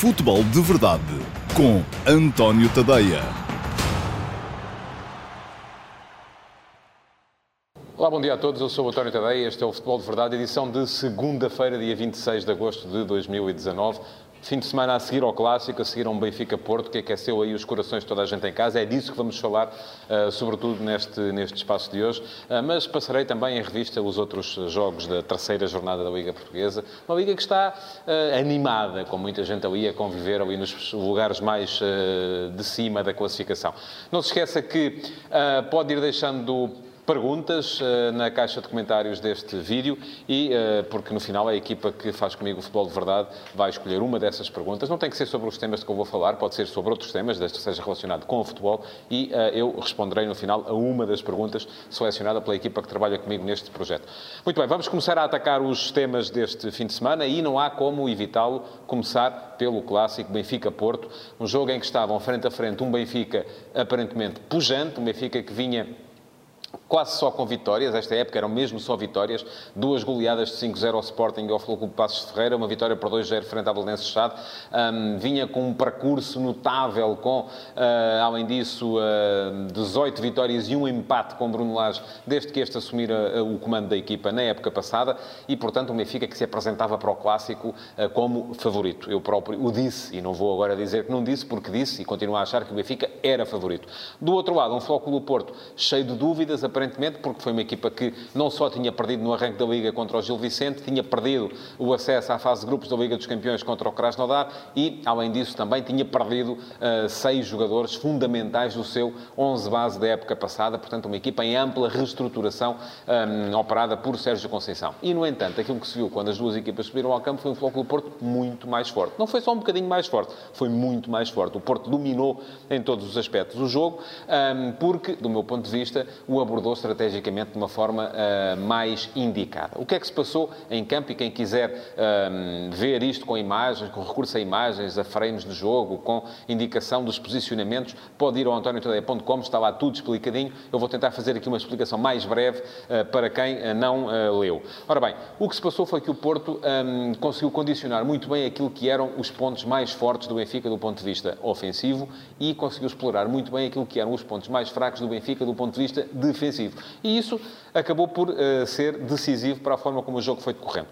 Futebol de Verdade com António Tadeia. Olá, bom dia a todos. Eu sou António Tadeia. Este é o Futebol de Verdade, edição de segunda-feira, dia 26 de agosto de 2019. Fim de semana a seguir ao Clássico, a seguir a um Benfica-Porto, que aqueceu aí os corações de toda a gente em casa. É disso que vamos falar, uh, sobretudo neste, neste espaço de hoje. Uh, mas passarei também em revista os outros jogos da terceira jornada da Liga Portuguesa. Uma Liga que está uh, animada, com muita gente ali a conviver ali nos lugares mais de cima da classificação. Não se esqueça que pode ir deixando perguntas uh, na caixa de comentários deste vídeo e, uh, porque no final a equipa que faz comigo o Futebol de Verdade vai escolher uma dessas perguntas. Não tem que ser sobre os temas que eu vou falar, pode ser sobre outros temas, desde que seja relacionado com o futebol e uh, eu responderei no final a uma das perguntas selecionada pela equipa que trabalha comigo neste projeto. Muito bem, vamos começar a atacar os temas deste fim de semana e não há como evitá-lo começar pelo clássico Benfica-Porto, um jogo em que estavam frente a frente um Benfica aparentemente pujante, um Benfica que vinha quase só com vitórias. Esta época eram mesmo só vitórias. Duas goleadas de 5-0 ao Sporting e ao Futebol Passos de Ferreira. Uma vitória por 2-0 frente à Belenenses Chade. Um, vinha com um percurso notável com, uh, além disso, uh, 18 vitórias e um empate com Bruno Lage desde que este assumira uh, o comando da equipa na época passada. E, portanto, o Benfica que se apresentava para o Clássico uh, como favorito. Eu próprio o disse, e não vou agora dizer que não disse, porque disse e continuo a achar que o Benfica era favorito. Do outro lado, um Flóculo Porto cheio de dúvidas, aparentemente, porque foi uma equipa que não só tinha perdido no arranque da Liga contra o Gil Vicente, tinha perdido o acesso à fase de grupos da Liga dos Campeões contra o Krasnodar e, além disso, também tinha perdido uh, seis jogadores fundamentais do seu 11 base da época passada, portanto, uma equipa em ampla reestruturação um, operada por Sérgio Conceição. E, no entanto, aquilo que se viu quando as duas equipas subiram ao campo foi um Flóculo Porto muito mais forte. Não foi só um bocadinho mais forte, foi muito mais forte. O Porto dominou em todos os aspectos o jogo, um, porque, do meu ponto de vista, o abordou estrategicamente de uma forma uh, mais indicada. O que é que se passou em campo e quem quiser uh, ver isto com imagens, com recurso a imagens, a frames de jogo, com indicação dos posicionamentos, pode ir ao antoniotadeia.com, está lá tudo explicadinho. Eu vou tentar fazer aqui uma explicação mais breve uh, para quem não leu. Ora bem, o que se passou foi que o Porto um, conseguiu condicionar muito bem aquilo que eram os pontos mais fortes do Benfica do ponto de vista ofensivo e conseguiu explorar muito bem aquilo que eram os pontos mais fracos do Benfica do ponto de vista defensivo E isso acabou por uh, ser decisivo para a forma como o jogo foi decorrendo.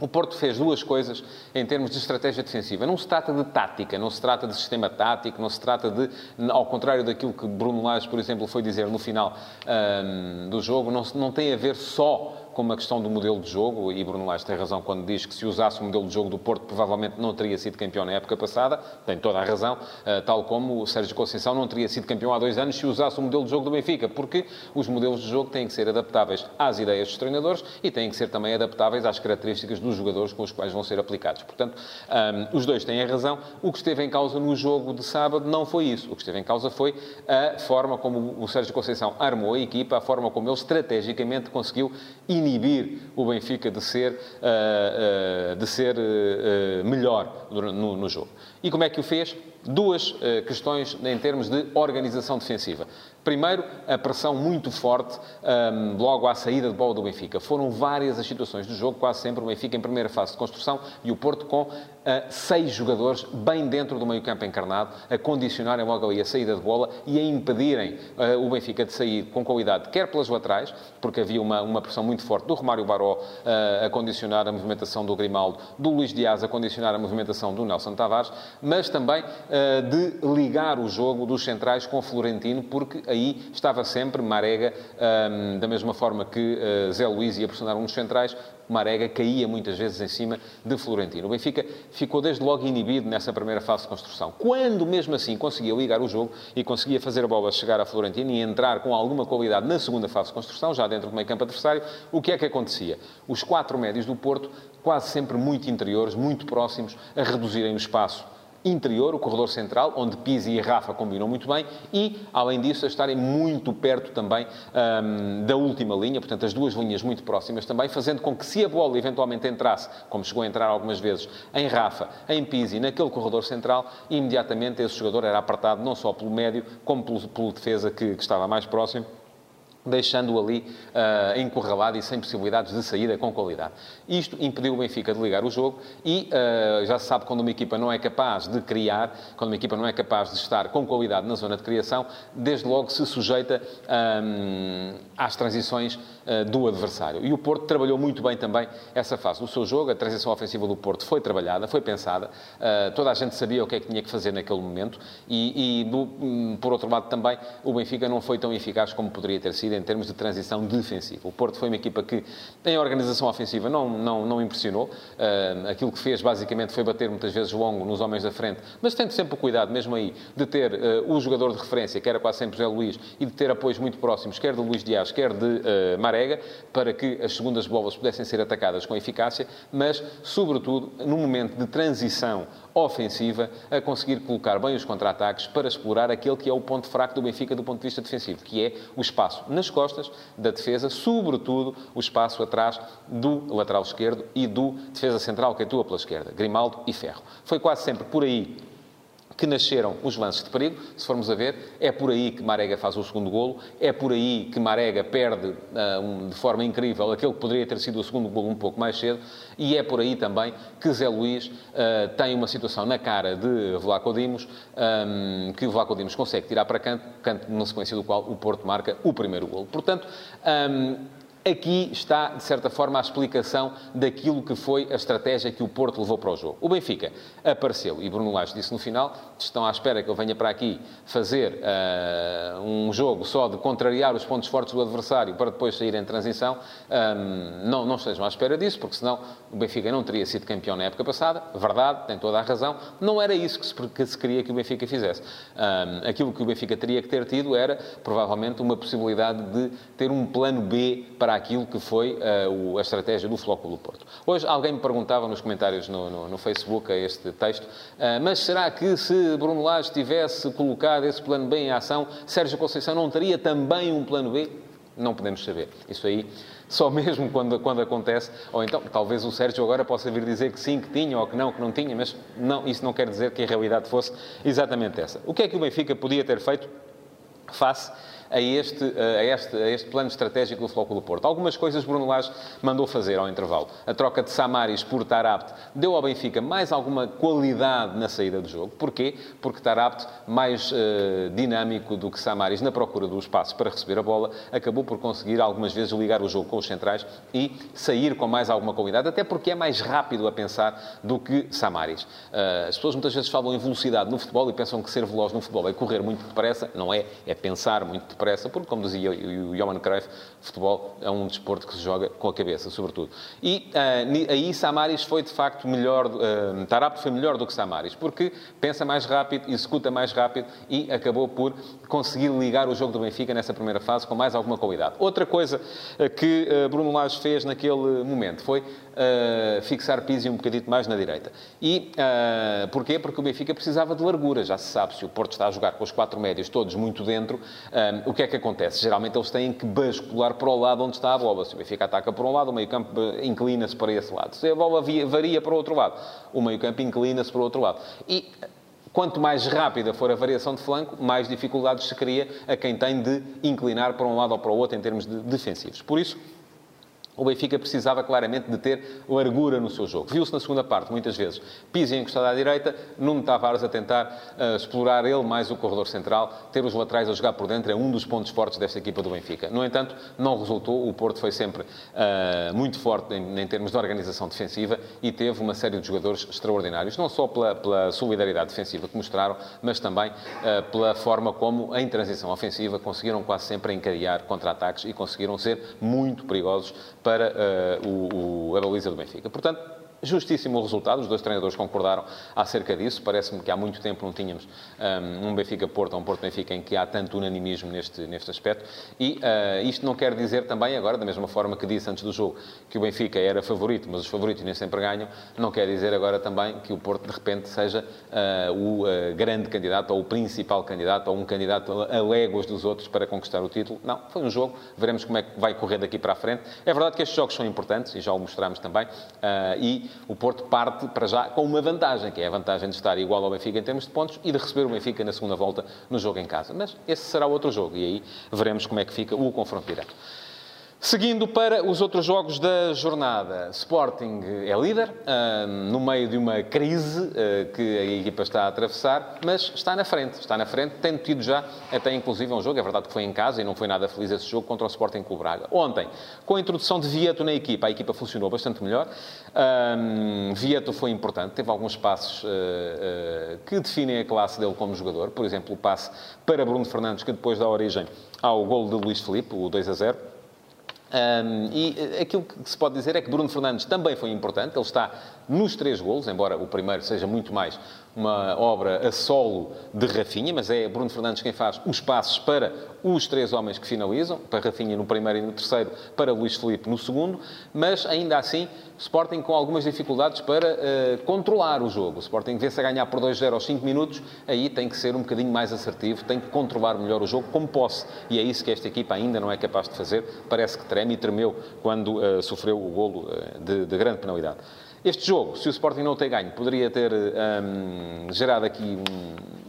O Porto fez duas coisas em termos de estratégia defensiva. Não se trata de tática, não se trata de sistema tático, não se trata de, ao contrário daquilo que Bruno Lage, por exemplo, foi dizer no final um, do jogo, não, não tem a ver só com uma questão do modelo de jogo, e Bruno Lage tem razão quando diz que se usasse o modelo de jogo do Porto, provavelmente não teria sido campeão na época passada, tem toda a razão, eh, tal como o Sérgio Conceição não teria sido campeão há dois anos se usasse o modelo de jogo do Benfica, porque os modelos de jogo têm que ser adaptáveis às ideias dos treinadores e têm que ser também adaptáveis às características dos jogadores com os quais vão ser aplicados. Portanto, um, ehm, os dois têm a razão. O que esteve em causa no jogo de sábado não foi isso. O que esteve em causa foi a forma como o Sérgio Conceição armou a equipa, a forma como ele estrategicamente conseguiu inibir o Benfica de ser, uh, uh, de ser uh, melhor no jogo. E como é que o fez? Duas questões em termos de organização defensiva. Primeiro, a pressão muito forte um, logo à saída de bola do Benfica. Foram várias as situações do jogo, quase sempre o Benfica em primeira fase de construção e o Porto com uh, seis jogadores bem dentro do meio-campo encarnado, a condicionarem logo ali a saída de bola e a impedirem uh, o Benfica de sair com qualidade, quer pelas laterais, porque havia uma, uma pressão muito forte do Romário Baró uh, a condicionar a movimentação do Grimaldo, do Luís Dias a condicionar a movimentação do Nelson Tavares, mas também de ligar o jogo dos centrais com o Florentino, porque aí estava sempre Marega, um, da mesma forma que uh, Zé Luís ia pressionar um dos centrais, Marega caía muitas vezes em cima de Florentino. O Benfica ficou desde logo inibido nessa primeira fase de construção. Quando, mesmo assim, conseguia ligar o jogo e conseguia fazer a bola chegar a Florentino e entrar com alguma qualidade na segunda fase de construção, já dentro do meio campo adversário, o que é que acontecia? Os quatro médios do Porto, quase sempre muito interiores, muito próximos, a reduzirem o espaço interior, o corredor central, onde Pizzi e Rafa combinam muito bem, e, além disso, a estarem muito perto também um, da última linha, portanto, as duas linhas muito próximas também, fazendo com que, se a bola eventualmente entrasse, como chegou a entrar algumas vezes, em Rafa, em Pizzi, naquele corredor central, imediatamente esse jogador era apertado não só pelo médio, como pelo, pelo defesa que, que estava mais próximo deixando-o ali uh, encurralado e sem possibilidades de saída com qualidade. Isto impediu o Benfica de ligar o jogo e uh, já se sabe quando uma equipa não é capaz de criar, quando uma equipa não é capaz de estar com qualidade na zona de criação, desde logo se sujeita um, às transições uh, do adversário. E o Porto trabalhou muito bem também essa fase do seu jogo, a transição ofensiva do Porto foi trabalhada, foi pensada, toda a gente sabia o que é que tinha que fazer naquele momento e, e do, um, por outro lado também, o Benfica não foi tão eficaz como poderia ter sido em termos de transição defensiva. O Porto foi uma equipa que, em organização ofensiva, não, não, não impressionou. Uh, aquilo que fez, basicamente, foi bater muitas vezes longo nos homens da frente, mas tendo sempre o cuidado, mesmo aí, de ter uh, o jogador de referência, que era quase sempre José Luís, e de ter apoios muito próximos, quer de Luís Dias, quer de uh, Marega, para que as segundas bolas pudessem ser atacadas com eficácia, mas, sobretudo, no momento de transição ofensiva, a conseguir colocar bem os contra-ataques para explorar aquele que é o ponto fraco do Benfica do ponto de vista defensivo, que é o espaço nas costas da defesa, sobretudo o espaço atrás do lateral esquerdo e do defesa central que atua pela esquerda, Grimaldo e Ferro. Foi quase sempre por aí que nasceram os lances de perigo, se formos a ver, é por aí que Marega faz o segundo golo, é por aí que Marega perde um, de forma incrível aquele que poderia ter sido o segundo golo um pouco mais cedo, e é por aí também que Zé Luís uh, tem uma situação na cara de Vlaco Dimos, que o Vlaco Dimos consegue tirar para canto, canto na sequência do qual o Porto marca o primeiro golo. Portanto, Aqui está, de certa forma, a explicação daquilo que foi a estratégia que o Porto levou para o jogo. O Benfica apareceu, e Bruno Lage disse no final, estão à espera que eu venha para aqui fazer uh, um jogo só de contrariar os pontos fortes do adversário para depois sair em transição. Um, não, não estejam à espera disso, porque senão o Benfica não teria sido campeão na época passada. Verdade, tem toda a razão. Não era isso que se, que se queria que o Benfica fizesse. Um, aquilo que o Benfica teria que ter tido era, provavelmente, uma possibilidade de ter um plano B para para aquilo que foi uh, a estratégia do Flóculo Porto. Hoje alguém me perguntava nos comentários no, no, no Facebook a este texto, uh, mas será que se Bruno Lage tivesse colocado esse plano B em ação, Sérgio Conceição não teria também um plano B? Não podemos saber. Isso aí só mesmo quando, quando acontece, ou então talvez o Sérgio agora possa vir dizer que sim, que tinha, ou que não, que não tinha, mas não, isso não quer dizer que a realidade fosse exatamente essa. O que é que o Benfica podia ter feito face a este, a este, a este plano estratégico do Flóculo Porto. Algumas coisas Bruno Lage mandou fazer ao intervalo. A troca de Samaris por Tarabt deu ao Benfica mais alguma qualidade na saída do jogo. Porquê? Porque Tarabt, mais uh, dinâmico do que Samaris na procura do espaço para receber a bola, acabou por conseguir algumas vezes ligar o jogo com os centrais e sair com mais alguma qualidade, até porque é mais rápido a pensar do que Samaris. Uh, as pessoas muitas vezes falam em velocidade no futebol e pensam que ser veloz no futebol é correr muito depressa. Não é, é pensar muito depressa depressa, porque, como dizia o Johan Cruyff, futebol é um desporto que se joga com a cabeça, sobretudo. E uh, aí Samaris foi, de facto, melhor, uh, Tarapto foi melhor do que Samaris, porque pensa mais rápido, executa mais rápido e acabou por conseguir ligar o jogo do Benfica nessa primeira fase com mais alguma qualidade. Outra coisa que uh, Bruno Lage fez naquele momento foi uh, fixar Pizzi um bocadito mais na direita. E uh, porquê? Porque o Benfica precisava de largura. Já se sabe, se o Porto está a jogar com os quatro médios todos muito dentro, um, o que é que acontece? Geralmente eles têm que bascular para o lado onde está a bola. Se o Benfica ataca por um lado, o meio-campo inclina-se para esse lado. Se a bola varia para o outro lado, o meio-campo inclina-se para o outro lado. E Quanto mais rápida for a variação de flanco, mais dificuldades se cria a quem tem de inclinar para um lado ou para o outro em termos de defensivos. Por isso, o Benfica precisava claramente de ter largura no seu jogo. Viu-se na segunda parte, muitas vezes, Pizzi encostado à direita, Nuno Tavares a tentar uh, explorar ele mais o corredor central, ter os laterais a jogar por dentro, é um dos pontos fortes desta equipa do Benfica. No entanto, não resultou, o Porto foi sempre uh, muito forte em, em, termos de organização defensiva e teve uma série de jogadores extraordinários, não só pela, pela solidariedade defensiva que mostraram, mas também uh, pela forma como, em transição ofensiva, conseguiram quase sempre encadear contra-ataques e conseguiram ser muito perigosos para para uh, o, o, a baliza do Benfica. Portanto, Justíssimo o resultado, os dois treinadores concordaram acerca disso. Parece-me que há muito tempo não tínhamos um, um Benfica-Porto, um Porto-Benfica em que há tanto unanimismo neste, neste aspecto. E uh, isto não quer dizer também, agora, da mesma forma que disse antes do jogo, que o Benfica era favorito, mas os favoritos nem sempre ganham, não quer dizer agora também que o Porto, de repente, seja uh, o uh, grande candidato ou o principal candidato ou um candidato a léguas dos outros para conquistar o título. Não, foi um jogo, veremos como é que vai correr daqui para a frente. É verdade que estes jogos são importantes, e já o mostramos também, e o Porto parte para já com uma vantagem, que é a vantagem de estar igual ao Benfica em termos de pontos e de receber o Benfica na segunda volta no jogo em casa. Mas esse será outro jogo e aí veremos como é que fica o confronto direto. Seguindo para os outros jogos da jornada, Sporting é líder, no meio de uma crise uh, que a equipa está a atravessar, mas está na frente, está na frente, tendo tido já até inclusive um jogo, é verdade que foi em casa e não foi nada feliz esse jogo, contra o Sporting Clube Braga. Ontem, com a introdução de Vieto na equipa, a equipa funcionou bastante melhor, Vieto foi importante, teve alguns passos eh, que definem a classe dele como jogador, por exemplo, o passe para Bruno Fernandes, que depois dá origem ao gol de Luís Filipe, o 2 a 0, um, e eh, aquilo que se pode dizer é que Bruno Fernandes também foi importante. Ele está nos três golos, embora o primeiro seja muito mais uma obra a solo de Rafinha, mas é Bruno Fernandes quem faz os passos para os três homens que finalizam, para Rafinha no primeiro e no terceiro, para Luís Felipe no segundo, mas ainda assim Sporting com algumas dificuldades para uh, controlar o jogo. O Sporting vê-se a ganhar por 2-0 aos 5 minutos, aí tem que ser um bocadinho mais assertivo, tem que controlar melhor o jogo como posse. E é isso que esta equipa ainda não é capaz de fazer. Parece que treme e tremeu quando uh, sofreu o golo uh, de, de grande penalidade. Este jogo, se o Sporting não tem ganho, poderia ter um, gerado aqui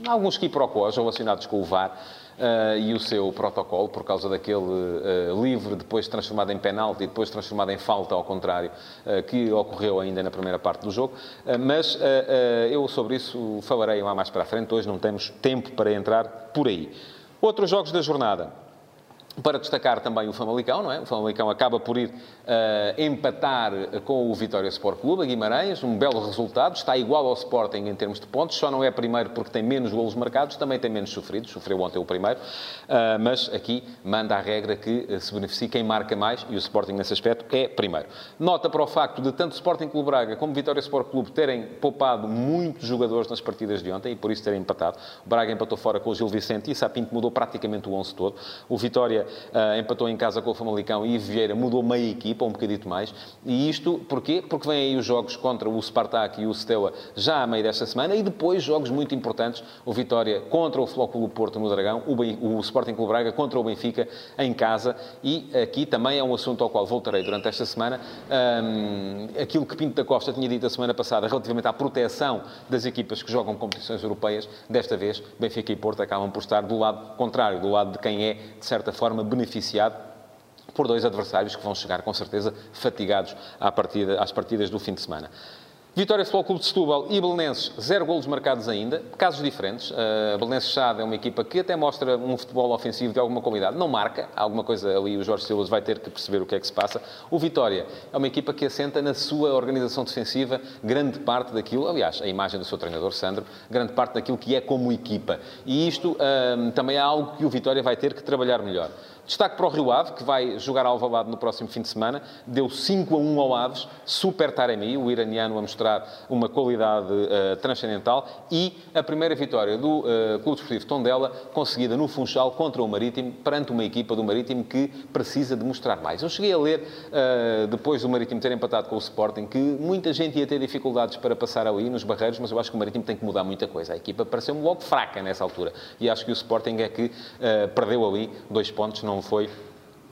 alguns quiprocós relacionados com o VAR uh, e o seu protocolo, por causa daquele uh, livre, depois transformado em penalti e depois transformado em falta, ao contrário, uh, que ocorreu ainda na primeira parte do jogo. mas eu sobre isso falarei lá mais para a frente. Hoje não temos tempo para entrar por aí. Outros jogos da jornada. Para destacar também o Famalicão, não é? O Famalicão acaba por ir uh, empatar com o Vitória Sport Clube, a Guimarães, um belo resultado, está igual ao Sporting em termos de pontos, só não é primeiro porque tem menos golos marcados, também tem menos sofridos, sofreu ontem o primeiro, uh, mas aqui manda a regra que uh, se beneficie quem marca mais, e o Sporting nesse aspecto é primeiro. Nota para o facto de tanto Sporting Clube Braga como Vitória Sport Clube terem poupado muitos jogadores nas partidas de ontem, e por isso terem empatado. O Braga empatou fora com o Gil Vicente e Sapinto mudou praticamente o 11 todo. O Vitória uh, empatou em casa com o Famalicão e Vieira mudou meia equipa, um bocadito mais. E isto, porquê? Porque vêm aí os jogos contra o Spartak e o Steaua já a meio desta semana e depois jogos muito importantes. O Vitória contra o Flóculo Porto no Dragão, o, ben, o Sporting Clube Braga contra o Benfica em casa. E aqui também é um assunto ao qual voltarei durante esta semana. Um, aquilo que Pinto da Costa tinha dito a semana passada relativamente à proteção das equipas que jogam competições europeias, desta vez Benfica e Porto acabam por estar do lado contrário, do lado de quem é, de certa forma, forma beneficiado por dois adversários que vão chegar, com certeza, fatigados à partida, às partidas do fim de semana. Vitória Futebol Clube de Setúbal e Belenenses, zero golos marcados ainda, casos diferentes. Uh, Belenenses Chade é uma equipa que até mostra um futebol ofensivo de alguma qualidade, não marca, alguma coisa ali o Jorge Silas vai ter que perceber o que é que se passa. O Vitória é uma equipa que assenta na sua organização defensiva grande parte daquilo, aliás, a imagem do seu treinador Sandro, grande parte daquilo que é como equipa. E isto uh, também é algo que o Vitória vai ter que trabalhar melhor. Destaque para o Rio Ave, que vai jogar ao Alvalade no próximo fim de semana. Deu 5 a 1 ao Aves. Super Taremi, o iraniano, a mostrar uma qualidade uh, transcendental. E a primeira vitória do uh, Clube Desportivo Tondela, conseguida no Funchal contra o Marítimo, perante uma equipa do Marítimo que precisa de mostrar mais. Eu cheguei a ler, uh, depois do Marítimo ter empatado com o Sporting, que muita gente ia ter dificuldades para passar ali nos barreiros, mas eu acho que o Marítimo tem que mudar muita coisa. A equipa pareceu-me logo fraca nessa altura. E acho que o Sporting é que perdeu ali dois pontos, não foi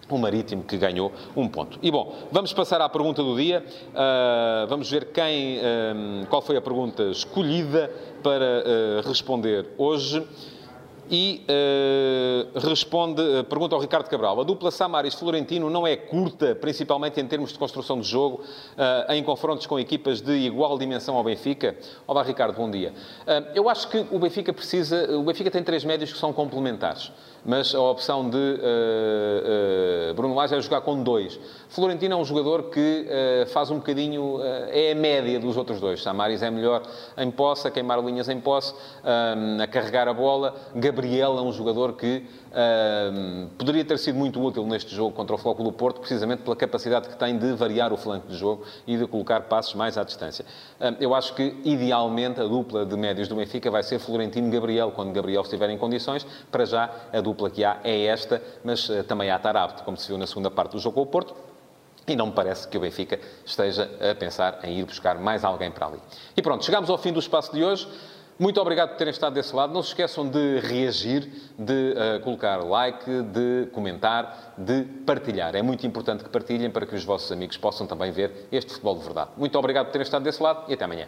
o Marítimo que ganhou um ponto. E bom, vamos passar à pergunta do dia. Uh, vamos ver quem, um, qual foi a pergunta escolhida para uh, responder hoje. E uh, responde, pergunta ao Ricardo Cabral. A dupla Samaris-Florentino não é curta, principalmente em termos de construção de jogo, em confrontos com equipas de igual dimensão ao Benfica? Olá, Ricardo, bom dia. eu acho que o Benfica precisa... O Benfica tem três médios que são complementares mas a opção de uh, uh, Bruno Lage é jogar com dois. Florentino é um jogador que uh, faz um bocadinho, é a média dos outros dois. Samaris é melhor em posse, a queimar linhas em posse, a carregar a bola. Gabriel é um jogador que poderia ter sido muito útil neste jogo contra o Floco do Porto, precisamente pela capacidade que tem de variar o flanco de jogo e de colocar passos mais à distância. eu acho que, idealmente, a dupla de médios do Benfica vai ser Florentino-Gabriel, quando Gabriel estiver em condições. Para já, a dupla que há é esta, mas uh, também há Tarabte, como se viu na segunda parte do jogo com o Porto. E não me parece que o Benfica esteja a pensar em ir buscar mais alguém para ali. E pronto, chegamos ao fim do espaço de hoje. Muito obrigado por terem estado desse lado. Não se esqueçam de reagir, de uh, colocar like, de comentar, de partilhar. É muito importante que partilhem para que os vossos amigos possam também ver este futebol de verdade. Muito obrigado por terem estado desse lado e até amanhã.